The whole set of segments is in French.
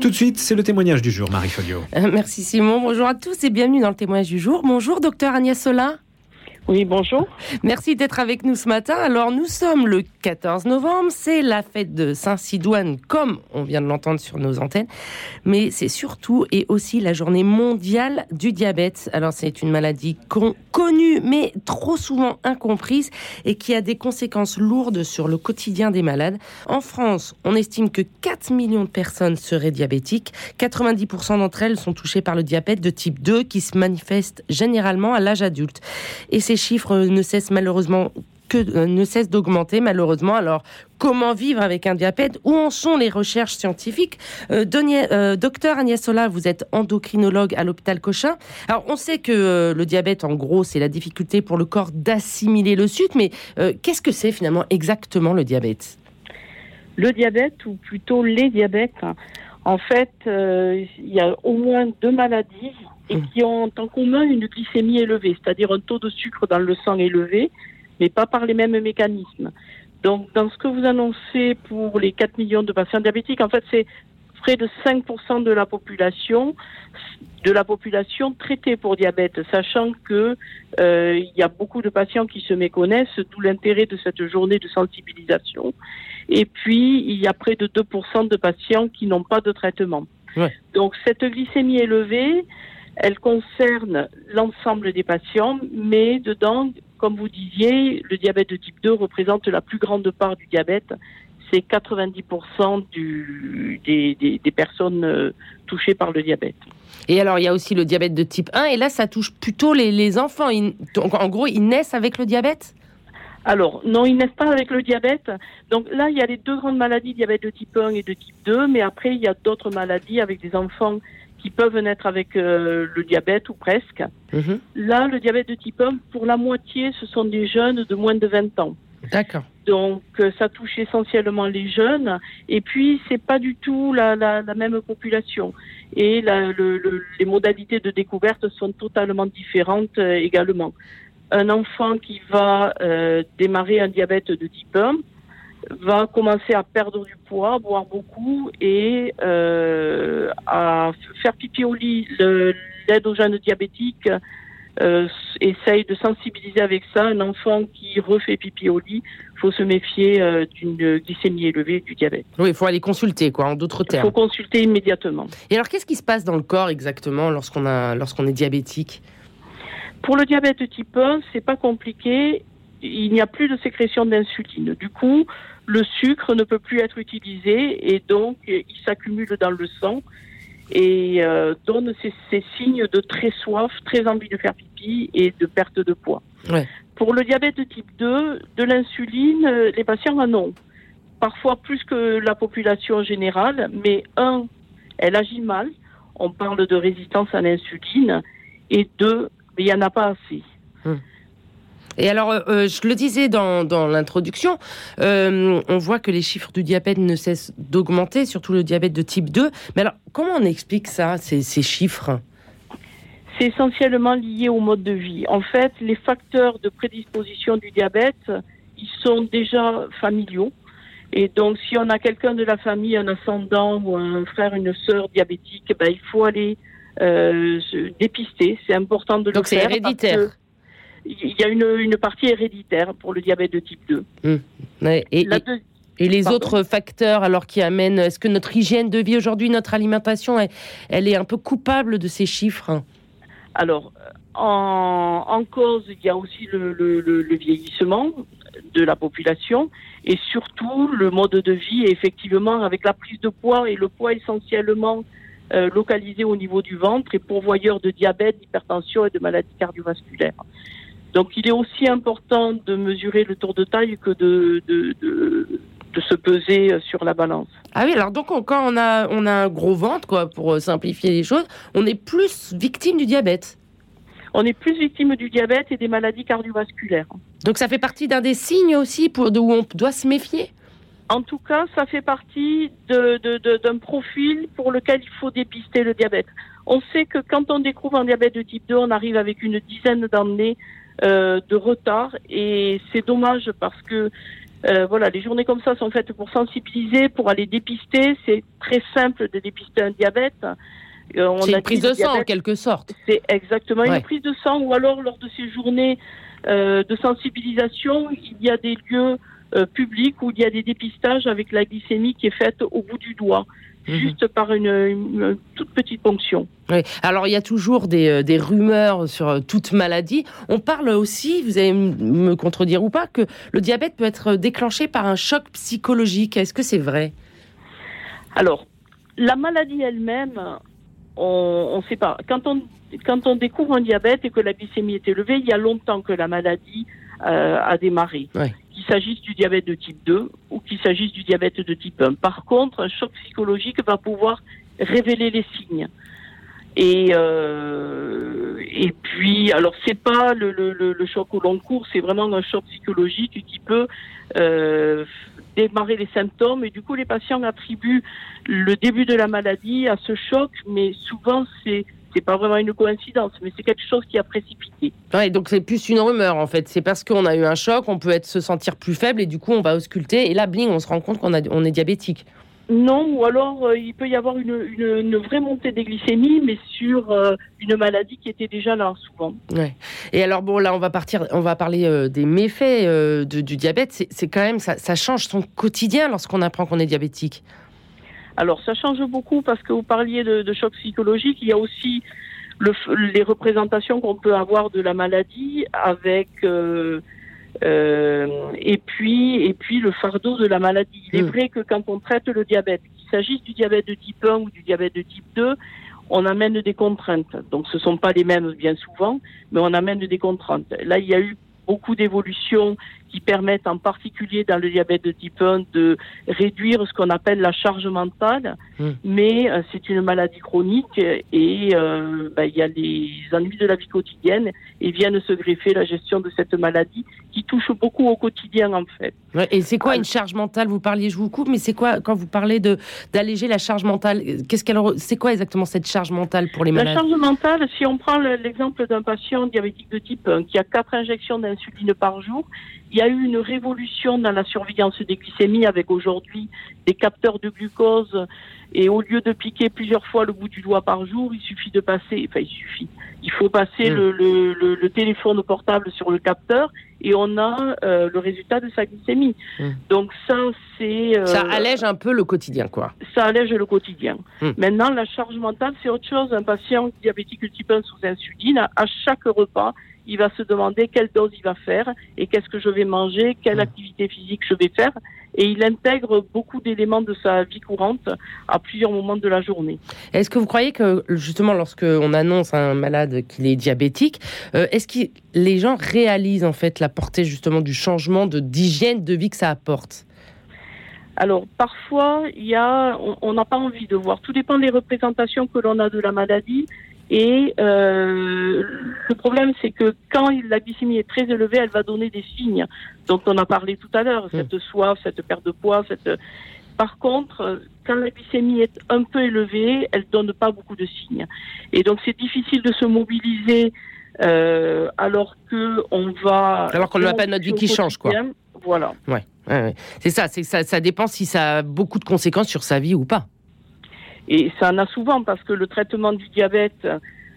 Tout de suite, c'est le témoignage du jour, Marie Folio. Euh, merci Simon. Bonjour à tous et bienvenue dans le témoignage du jour. Bonjour, docteur Agnès Sola. Oui, bonjour. Merci d'être avec nous ce matin. Alors, nous sommes le 14 novembre, c'est la fête de Saint-Sidoine, comme on vient de l'entendre sur nos antennes, mais c'est surtout et aussi la journée mondiale du diabète. Alors, c'est une maladie connue, mais trop souvent incomprise et qui a des conséquences lourdes sur le quotidien des malades. En France, on estime que 4 millions de personnes seraient diabétiques. 90% d'entre elles sont touchées par le diabète de type 2 qui se manifeste généralement à l'âge adulte. Et ces chiffres ne cessent malheureusement que euh, ne cessent d'augmenter malheureusement. Alors, comment vivre avec un diabète? Où en sont les recherches scientifiques? Euh, euh, Docteur Agnès Sola, vous êtes endocrinologue à l'hôpital Cochin. Alors, on sait que le diabète, en gros, c'est la difficulté pour le corps d'assimiler le sucre, mais qu'est-ce que c'est finalement exactement le diabète? Le diabète, ou plutôt les diabètes, en fait, il y a au moins deux maladies et qui ont en commun une glycémie élevée, c'est-à-dire un taux de sucre dans le sang élevé, mais pas par les mêmes mécanismes. Donc, dans ce que vous annoncez pour les 4 millions de patients diabétiques, en fait, c'est près de 5% de la population de la population traitée pour diabète, sachant que euh, il y a beaucoup de patients qui se méconnaissent, d'où l'intérêt de cette journée de sensibilisation. Et puis, il y a près de 2% de patients qui n'ont pas de traitement. Donc, cette glycémie élevée, elle concerne l'ensemble des patients, mais dedans, comme vous disiez, le diabète de type 2 représente la plus grande part du diabète. C'est 90% du, des, des, personnes euh, touchées par le diabète. Et alors, il y a aussi le diabète de type 1, et là, ça touche plutôt les, les enfants. en gros, ils naissent avec le diabète? Alors, non, ils naissent pas avec le diabète. Donc là, il y a les deux grandes maladies, diabète de type 1 et de type 2, mais après, il y a d'autres maladies avec des enfants qui peuvent naître avec euh, le diabète ou presque. Mhm. Là, le diabète de type 1, pour la moitié, ce sont des jeunes de moins de 20 ans. D'accord. Donc, euh, ça touche essentiellement les jeunes. Et puis, c'est pas du tout la, la, la même population. Et la, le, les modalités de découverte sont totalement différentes euh, également. Un enfant qui va démarrer un diabète de type 1, va commencer à perdre du poids, boire beaucoup et euh, à faire pipi au lit. L'aide aux jeunes diabétiques euh, essaye de sensibiliser avec ça. Un enfant qui refait pipi au lit, faut se méfier euh, d'une glycémie élevée du diabète. Oui, il faut aller consulter, quoi, en d'autres termes. Il faut consulter immédiatement. Et alors, qu'est-ce qui se passe dans le corps exactement lorsqu'on lorsqu'on est diabétique? Pour le diabète type 1, c'est pas compliqué. Il n'y a plus de sécrétion d'insuline. Du coup, le sucre ne peut plus être utilisé et donc il s'accumule dans le sang et euh, donne ces, signes de très soif, très envie de faire pipi et de perte de poids. Pour le diabète de type 2, de l'insuline, euh, les patients en ont. Parfois plus que la population générale, mais un, elle agit mal. On parle de résistance à l'insuline. Et deux, il n'y en a pas assez. Hum. Et alors, euh, euh, je le disais dans, l'introduction, euh, on voit que les chiffres du diabète ne cessent d'augmenter, surtout le diabète de type 2. Mais alors, comment on explique ça, ces, chiffres? C'est essentiellement lié au mode de vie. En fait, les facteurs de prédisposition du diabète, ils sont déjà familiaux. Et donc, si on a quelqu'un de la famille, un ascendant ou un frère, une sœur diabétique, ben, il faut aller se dépister. C'est important de le faire. Donc, c'est héréditaire il y a une, une, partie héréditaire pour le diabète de type 2. Hum. et, et, les autres facteurs alors qui amènent, est-ce que notre hygiène de vie aujourd'hui, notre alimentation, elle, est un peu coupable de ces chiffres? Alors, en, en, cause, il y a aussi le, le, le, vieillissement de la population et surtout le mode de vie, effectivement, avec la prise de poids et le poids essentiellement euh, localisé au niveau du ventre et pourvoyeur de diabète, d'hypertension et de maladies cardiovasculaires. Donc il est aussi important de mesurer le tour de taille que de, de, de, se peser sur la balance. Ah oui, alors donc quand on a, on a un gros ventre, quoi, pour simplifier les choses, on est plus victime du diabète on est plus victime du diabète et des maladies cardiovasculaires. Donc ça fait partie d'un des signes aussi pour, où on doit se méfier? En tout cas, ça fait partie d'un de, profil pour lequel il faut dépister le diabète. On sait que quand on découvre un diabète de type 2, on arrive avec une dizaine d'années euh, de retard et c'est dommage parce que Euh, voilà, les journées comme ça sont faites pour sensibiliser, pour aller dépister. C'est très simple de dépister un diabète. Euh, c'est une prise de sang en quelque sorte. C'est exactement une prise de sang, ou alors lors de ces journées euh, de sensibilisation, il y a des lieux euh, publics où il y a des dépistages avec la glycémie qui est faite au bout du doigt. Mhm. Juste par une, toute petite ponction. Oui. Alors il y a toujours des, euh, des, rumeurs sur toute maladie. On parle aussi, vous allez me contredire ou pas, que le diabète peut être déclenché par un choc psychologique. Est-ce que c'est vrai? Alors, la maladie elle-même, on ne sait pas. Quand on, quand on découvre un diabète et que la glycémie est élevée, il y a longtemps que la maladie euh, a démarré. Qu'il s'agisse du diabète de type 2 ou qu'il s'agisse du diabète de type 1. Par contre, un choc psychologique va pouvoir révéler les signes. Et, euh, et puis, alors c'est pas le, le, le, choc au long cours, c'est vraiment un choc psychologique qui peut euh, démarrer les symptômes. Et du coup, les patients attribuent le début de la maladie à ce choc, mais souvent c'est c'est pas vraiment une coïncidence, mais c'est quelque chose qui a précipité. Ouais, donc c'est plus une rumeur en fait. C'est parce qu'on a eu un choc, on peut être se sentir plus faible et du coup on va ausculter et là bling, on se rend compte qu'on a on est diabétique. Non, ou alors euh, il peut y avoir une, une, vraie montée des glycémies, mais sur euh, une maladie qui était déjà là souvent. Ouais. Et alors bon, là on va partir, on va parler euh, des méfaits du diabète. C'est quand même ça, ça, change son quotidien lorsqu'on apprend qu'on est diabétique. Alors ça change beaucoup parce que vous parliez de, de choc psychologique. Il y a aussi le, les représentations qu'on peut avoir de la maladie avec euh, et puis et puis le fardeau de la maladie. Il est hmm. vrai que quand on traite le diabète, qu'il s'agisse du diabète de type 1 ou du diabète de type 2, on amène des contraintes. Donc ce sont pas les mêmes bien souvent, mais on amène des contraintes. Là, il y a eu beaucoup d'évolutions qui permettent en particulier dans le diabète de type 1 de réduire ce qu'on appelle la charge mentale, hmm. mais euh, c'est une maladie chronique et euh, ben, il y a les ennuis de la vie quotidienne et viennent se greffer la gestion de cette maladie qui touche beaucoup au quotidien en fait. et c'est quoi une charge mentale? Vous parliez, je vous coupe, mais c'est quoi quand vous parlez de d'alléger la charge mentale Qu'est-ce qu'elle, c'est quoi exactement cette charge mentale pour les malades? La charge mentale, si on prend l'exemple d'un patient diabétique de type 1 qui a quatre injections d'insuline par jour, il y a eu une révolution dans la surveillance des glycémies avec aujourd'hui des capteurs de glucose et au lieu de piquer plusieurs fois le bout du doigt par jour, il suffit de passer, enfin il suffit, il faut passer hmm. le, le, le, téléphone portable sur le capteur et on a euh, le résultat de sa glycémie. Hmm. Donc ça c'est... Euh, ça allège un peu le quotidien quoi. Ça allège le quotidien. Hmm. Maintenant la charge mentale c'est autre chose. Un patient diabétique type 1 sous insuline, à chaque repas, il va se demander quelle dose il va faire et qu'est-ce que je vais manger, quelle activité physique je vais faire. Et il intègre beaucoup d'éléments de sa vie courante à plusieurs moments de la journée. Est-ce que vous croyez que justement lorsque on annonce à un malade qu'il est diabétique, euh, est-ce que les gens réalisent en fait la portée justement du changement de d'hygiène de vie que ça apporte? Alors parfois, il y a, on n'a pas envie de voir. Tout dépend des représentations que l'on a de la maladie. Et euh, le problème, c'est que quand la glycémie est très élevée, elle va donner des signes dont on a parlé tout à l'heure, cette soif, cette perte de poids. Cette... Par contre, quand la glycémie est un peu élevée, elle donne pas beaucoup de signes. Et donc, c'est difficile de se mobiliser euh, alors que on va. Alors qu'on n'a pas notre vie qui change, quoi. Voilà. Ouais, ouais, c'est ça. C'est ça. Ça dépend si ça a beaucoup de conséquences sur sa vie ou pas. Et ça en a souvent parce que le traitement du diabète,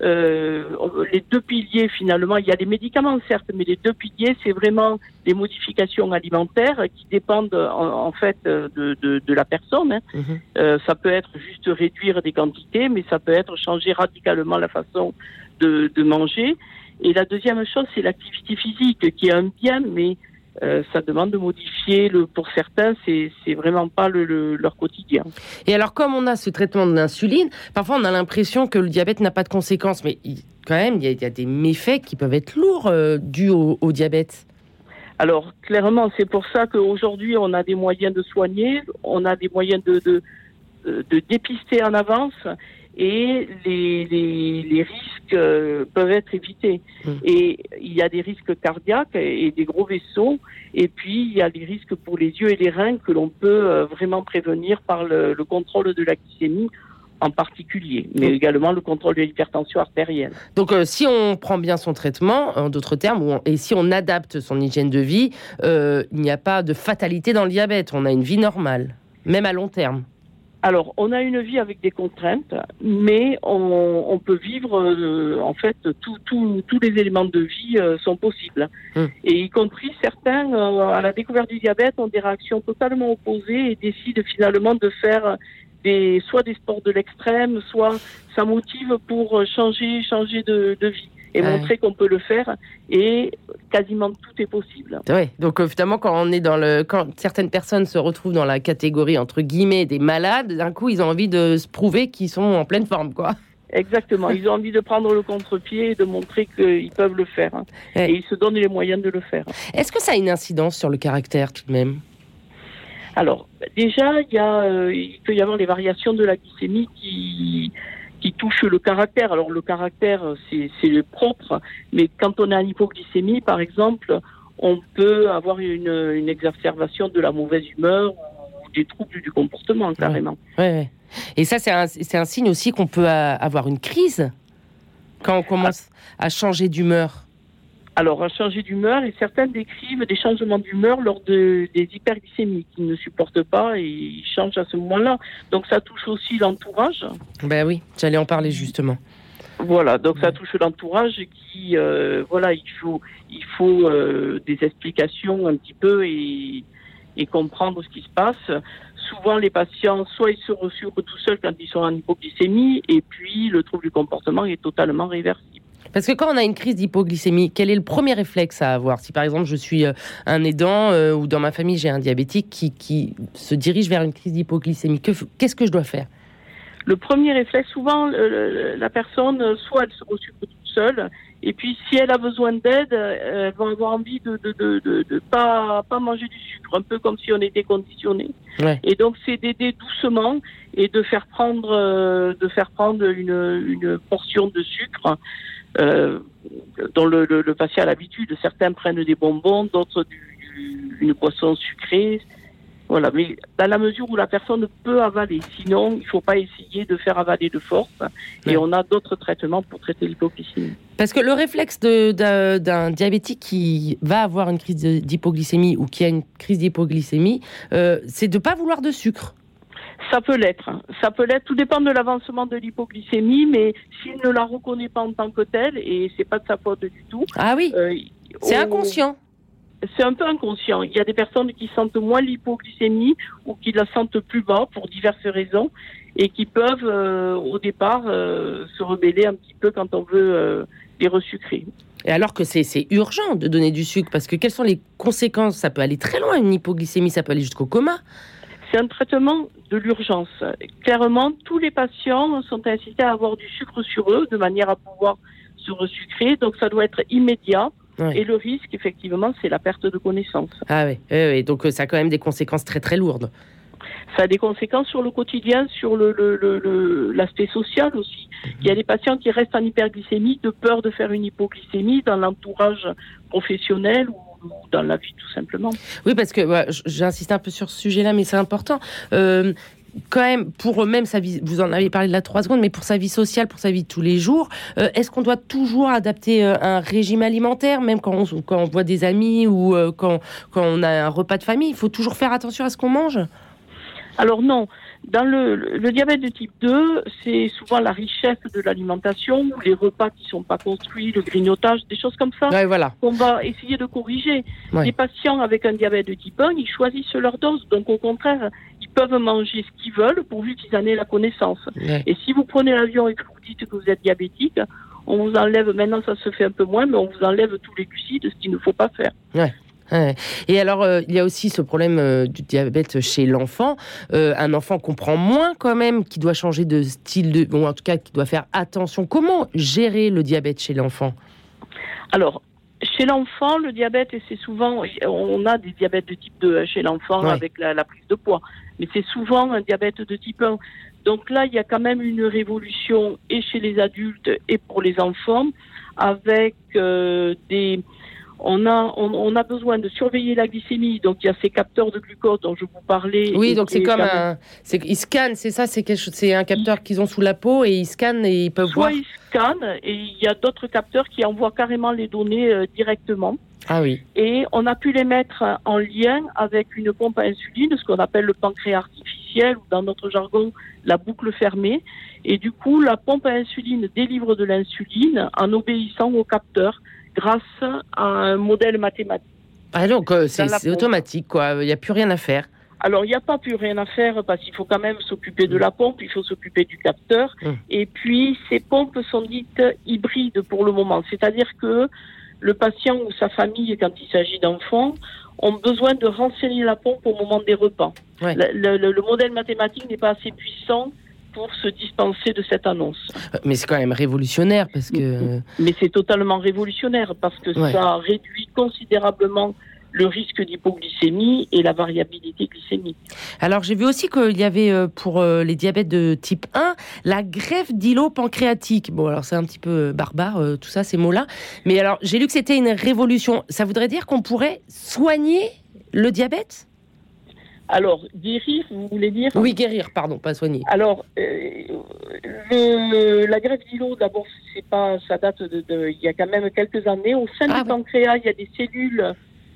euh, les deux piliers finalement, il y a des médicaments certes, mais les deux piliers, c'est vraiment des modifications alimentaires qui dépendent en, fait de, de, de, la personne. Hein. Mhm. Euh, ça peut être juste réduire des quantités, mais ça peut être changer radicalement la façon de, de manger. Et la deuxième chose, c'est l'activité physique, qui est un bien, mais euh, ça demande de modifier. Le, pour certains, c'est, vraiment pas le, leur quotidien. Et alors, comme on a ce traitement de l'insuline, parfois on a l'impression que le diabète n'a pas de conséquences, mais quand même, il y, a, des méfaits qui peuvent être lourds euh, dus au, diabète. Alors, clairement, c'est pour ça qu'aujourd'hui, on a des moyens de soigner, on a des moyens de, de, de dépister en avance et les, les, les risques euh, peuvent être évités. Mmh. Et il y a des risques cardiaques et des gros vaisseaux, et puis il y a des risques pour les yeux et les reins que l'on peut euh, vraiment prévenir par le, le contrôle de la glycémie en particulier, mais également le contrôle de l'hypertension artérielle. Donc, euh, si on prend bien son traitement, en d'autres termes, et si on adapte son hygiène de vie, euh, il n'y a pas de fatalité dans le diabète. On a une vie normale, même à long terme. Alors, on a une vie avec des contraintes, mais on, peut vivre, euh, en fait, tous les éléments de vie sont possibles. Hum. Et y compris certains, à la découverte du diabète, ont des réactions totalement opposées et décident finalement de faire des, soit des sports de l'extrême, soit ça motive pour changer, changer de, vie et montrer qu'on peut le faire et quasiment tout est possible. Oui, donc euh, finalement quand on est dans le quand certaines personnes se retrouvent dans la catégorie entre guillemets des malades, d'un coup ils ont envie de se prouver qu'ils sont en pleine forme quoi. Exactement, ils ont envie de prendre le contre-pied et de montrer qu'ils peuvent le faire. Hein. Et ils se donnent les moyens de le faire. Est-ce que ça a une incidence sur le caractère tout de même? Alors, déjà, il, y a, euh, il peut y avoir des variations de la glycémie qui, qui touchent le caractère. Alors, le caractère, c'est le propre, mais quand on a une hypoglycémie, par exemple, on peut avoir une, une exacerbation de la mauvaise humeur ou des troubles du comportement, carrément. Ouais, Et ça, c'est un, un, signe aussi qu'on peut avoir une crise quand on commence à changer d'humeur. Alors, un changer d'humeur, et certains décrivent des changements d'humeur lors de, des hyperglycémies qu'ils ne supportent pas et ils changent à ce moment-là. Donc, ça touche aussi l'entourage. Ben oui, j'allais en parler justement. Voilà, donc ça touche l'entourage qui, euh, voilà, il faut, il faut euh, des explications un petit peu et, et comprendre ce qui se passe. Souvent, les patients, soit ils se ressurent tout seuls quand ils sont en hypoglycémie, et puis le trouble du comportement est totalement réversible. Parce que quand on a une crise d'hypoglycémie, quel est le premier réflexe à avoir Si par exemple je suis euh, un aidant euh, ou dans ma famille j'ai un diabétique qui, se dirige vers une crise d'hypoglycémie, qu'est-ce que je dois faire? Le premier réflexe, souvent la personne, soit elle se reçoit toute seule, et puis si elle a besoin d'aide, elle va avoir envie de ne pas, pas manger du sucre, un peu comme si on était conditionné. Et donc c'est d'aider doucement et de faire prendre, euh, de faire prendre une, une portion de sucre euh, dont le, le, patient a l'habitude. Certains prennent des bonbons, d'autres une boisson sucrée. Voilà, mais dans la mesure où la personne peut avaler, sinon il ne faut pas essayer de faire avaler de force. Et on a d'autres traitements pour traiter l'hypoglycémie. Parce que le réflexe d'un diabétique qui va avoir une crise d'hypoglycémie ou qui a une crise d'hypoglycémie, euh, c'est de ne pas vouloir de sucre. Ça peut l'être. Ça peut l'être. Tout dépend de l'avancement de l'hypoglycémie, mais s'il ne la reconnaît pas en tant que telle, et c'est pas de sa faute du tout. Ah oui. Euh, c'est inconscient. C'est un peu inconscient. Il y a des personnes qui sentent moins l'hypoglycémie ou qui la sentent plus bas pour diverses raisons et qui peuvent euh, au départ euh, se rebeller un petit peu quand on veut les resucrer. Et alors que c'est urgent de donner du sucre, parce que quelles sont les conséquences? Ça peut aller très loin, une hypoglycémie, ça peut aller jusqu'au coma. C'est un traitement de l'urgence. Clairement, tous les patients sont incités à avoir du sucre sur eux de manière à pouvoir se resucrer. Donc, ça doit être immédiat. Et le risque, effectivement, c'est la perte de connaissance. Ah oui, oui, donc euh, ça a quand même des conséquences très très lourdes. Ça a des conséquences sur le quotidien, sur l'aspect le, social aussi. Il y a des patients qui restent en hyperglycémie de peur de faire une hypoglycémie dans l'entourage professionnel ou dans la vie tout simplement. Oui, parce que j'insiste un peu sur ce sujet-là, mais c'est important. Euh, quand même, pour même sa vie, vous en avez parlé de la trois secondes, mais pour sa vie sociale, pour sa vie de tous les jours, euh, est-ce qu'on doit toujours adapter euh, un régime alimentaire, même quand on, voit des amis ou quand, quand on a un repas de famille? Il faut toujours faire attention à ce qu'on mange? Alors non, dans le, le, diabète de type 2, c'est souvent la richesse de l'alimentation, les repas qui sont pas construits, le grignotage, des choses comme ça voilà. qu'on va essayer de corriger. Les patients avec un diabète de type 1, ils choisissent leur dose. Donc au contraire, ils peuvent manger ce qu'ils veulent pourvu qu'ils en aient la connaissance. Et si vous prenez l'avion et que vous dites que vous êtes diabétique, on vous enlève, maintenant ça se fait un peu moins, mais on vous enlève tous les glucides, ce qu'il ne faut pas faire. Et alors, euh, il y a aussi ce problème euh, du diabète chez l'enfant. Euh, un enfant comprend moins quand même, qui doit changer de style de, bon, en tout cas, qui doit faire attention. Comment gérer le diabète chez l'enfant? Alors, chez l'enfant, le diabète, et c'est souvent, on a des diabètes de type 2 chez l'enfant avec la, prise de poids, mais c'est souvent un diabète de type 1. Donc là, il y a quand même une révolution et chez les adultes et pour les enfants avec des On a, on, a besoin de surveiller la glycémie. Donc, il y a ces capteurs de glucose dont je vous parlais. Oui, donc c'est comme un. Ils scannent, c'est ça C'est un capteur qu'ils ont sous la peau et ils scannent et ils peuvent Soit voir. ils scannent et il y a d'autres capteurs qui envoient carrément les données euh, directement. Ah oui. Et on a pu les mettre en lien avec une pompe à insuline, ce qu'on appelle le pancréas artificiel ou dans notre jargon la boucle fermée. Et du coup, la pompe à insuline délivre de l'insuline en obéissant au capteur grâce à un modèle mathématique. Ah donc euh, c'est automatique quoi, il n'y a plus rien à faire. Alors, il n'y a pas plus rien à faire parce qu'il faut quand même s'occuper de la pompe, il faut s'occuper du capteur. Hum. Et puis, ces pompes sont dites hybrides pour le moment. C'est-à-dire que le patient ou sa famille, quand il s'agit d'enfants, ont besoin de renseigner la pompe au moment des repas. Le, modèle mathématique n'est pas assez puissant pour se dispenser de cette annonce. Euh, mais c'est quand même révolutionnaire parce que. Mais c'est totalement révolutionnaire parce que ça réduit considérablement le risque d'hypoglycémie et la variabilité glycémique. Alors j'ai vu aussi qu'il y avait euh, pour euh, les diabètes de type 1 la greffe d'îlot pancréatique. Bon alors c'est un petit peu barbare tout ça ces mots-là, mais alors j'ai lu que c'était une révolution. Ça voudrait dire qu'on pourrait soigner le diabète? Alors, guérir, vous voulez dire Oui, guérir, pardon, pas soigner. Alors, la greffe d'îlot, d'abord, c'est pas, ça date de, il y a quand même quelques années. Au sein ah du pancréas, il y a des cellules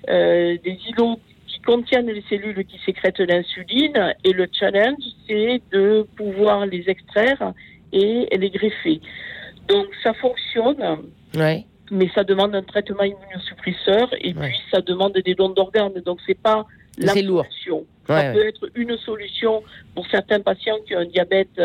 euh, des îlots qui contiennent les cellules qui sécrètent l'insuline et le challenge, c'est de pouvoir les extraire et les greffer. Donc ça fonctionne, mais ça demande un traitement immunosuppresseur et puis ça demande des dons d'organes. Donc c'est pas la solution. ça peut être une solution pour certains patients qui ont un diabète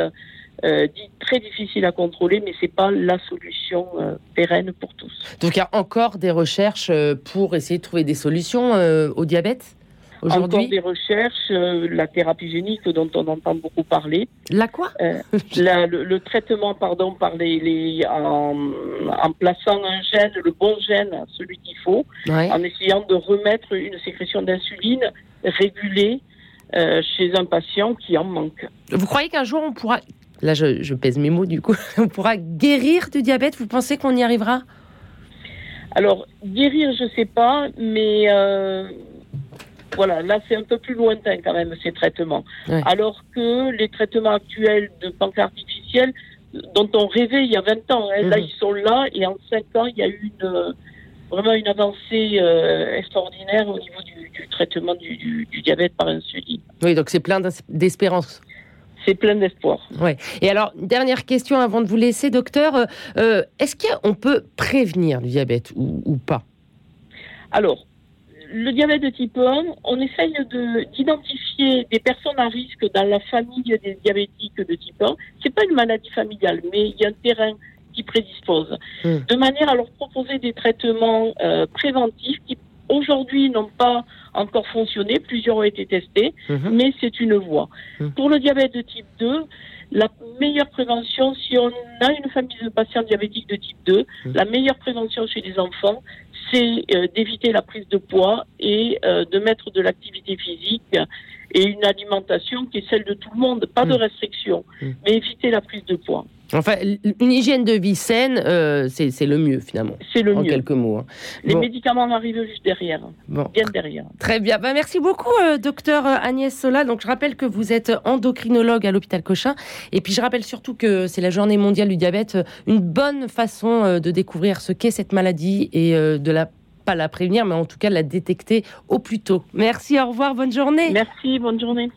euh, dit très difficile à contrôler, mais c'est pas la solution euh, pérenne pour tous. Donc il y a encore des recherches euh, pour essayer de trouver des solutions au diabète? Aujourd'hui Encore des recherches, la thérapie génique dont on entend beaucoup parler. La quoi le, traitement, pardon, par les, en, plaçant un gène, le bon gène, celui qu'il faut, en essayant de remettre une sécrétion d'insuline régulée chez un patient qui en manque. Vous croyez qu'un jour on pourra là je, pèse mes mots du coup, on pourra guérir du diabète? Vous pensez qu'on y arrivera? Alors, guérir, je ne sais pas, mais euh, voilà, là c'est un peu plus lointain quand même ces traitements. Alors que les traitements actuels de pancréas artificiels, dont on rêvait il y a 20 ans, hein, là mhm. ils sont là et en 5 ans il y a eu une, vraiment une avancée euh, extraordinaire au niveau du, traitement du, du, diabète par insuline. Oui, donc c'est plein d'espérance c'est plein d'espoir. Ouais. Et alors, dernière question avant de vous laisser, docteur. Euh, euh, est-ce qu'on peut prévenir le diabète ou, pas? Alors, le diabète de type 1, on essaye d'identifier des personnes à risque dans la famille des diabétiques de type 1. C'est pas une maladie familiale, mais il y a un terrain qui prédispose. Hmm. De manière à leur proposer des traitements euh, préventifs qui aujourd'hui n'ont pas encore fonctionné, plusieurs ont été testés, mhm. mais c'est une voie. Mhm. Pour le diabète de type 2, la meilleure prévention, si on a une famille de patients diabétiques de type 2, mhm. la meilleure prévention chez les enfants, c'est euh, d'éviter la prise de poids et euh, de mettre de l'activité physique et une alimentation qui est celle de tout le monde, pas de restriction, mais éviter la prise de poids. Enfin, une hygiène de vie saine, euh, c'est le mieux finalement. C'est le en mieux. quelques mots. Hein. Les médicaments arrivent juste derrière. Bon. Bien derrière. Très bien. Bah, merci beaucoup, euh, docteur Agnès Sola. Donc, je rappelle que vous êtes endocrinologue à l'hôpital Cochin. Et puis, je rappelle surtout que c'est la journée mondiale du diabète. Une bonne façon euh, de découvrir ce qu'est cette maladie et de la pas la prévenir, mais en tout cas la détecter au plus tôt. Merci, au revoir, bonne journée. Merci, bonne journée.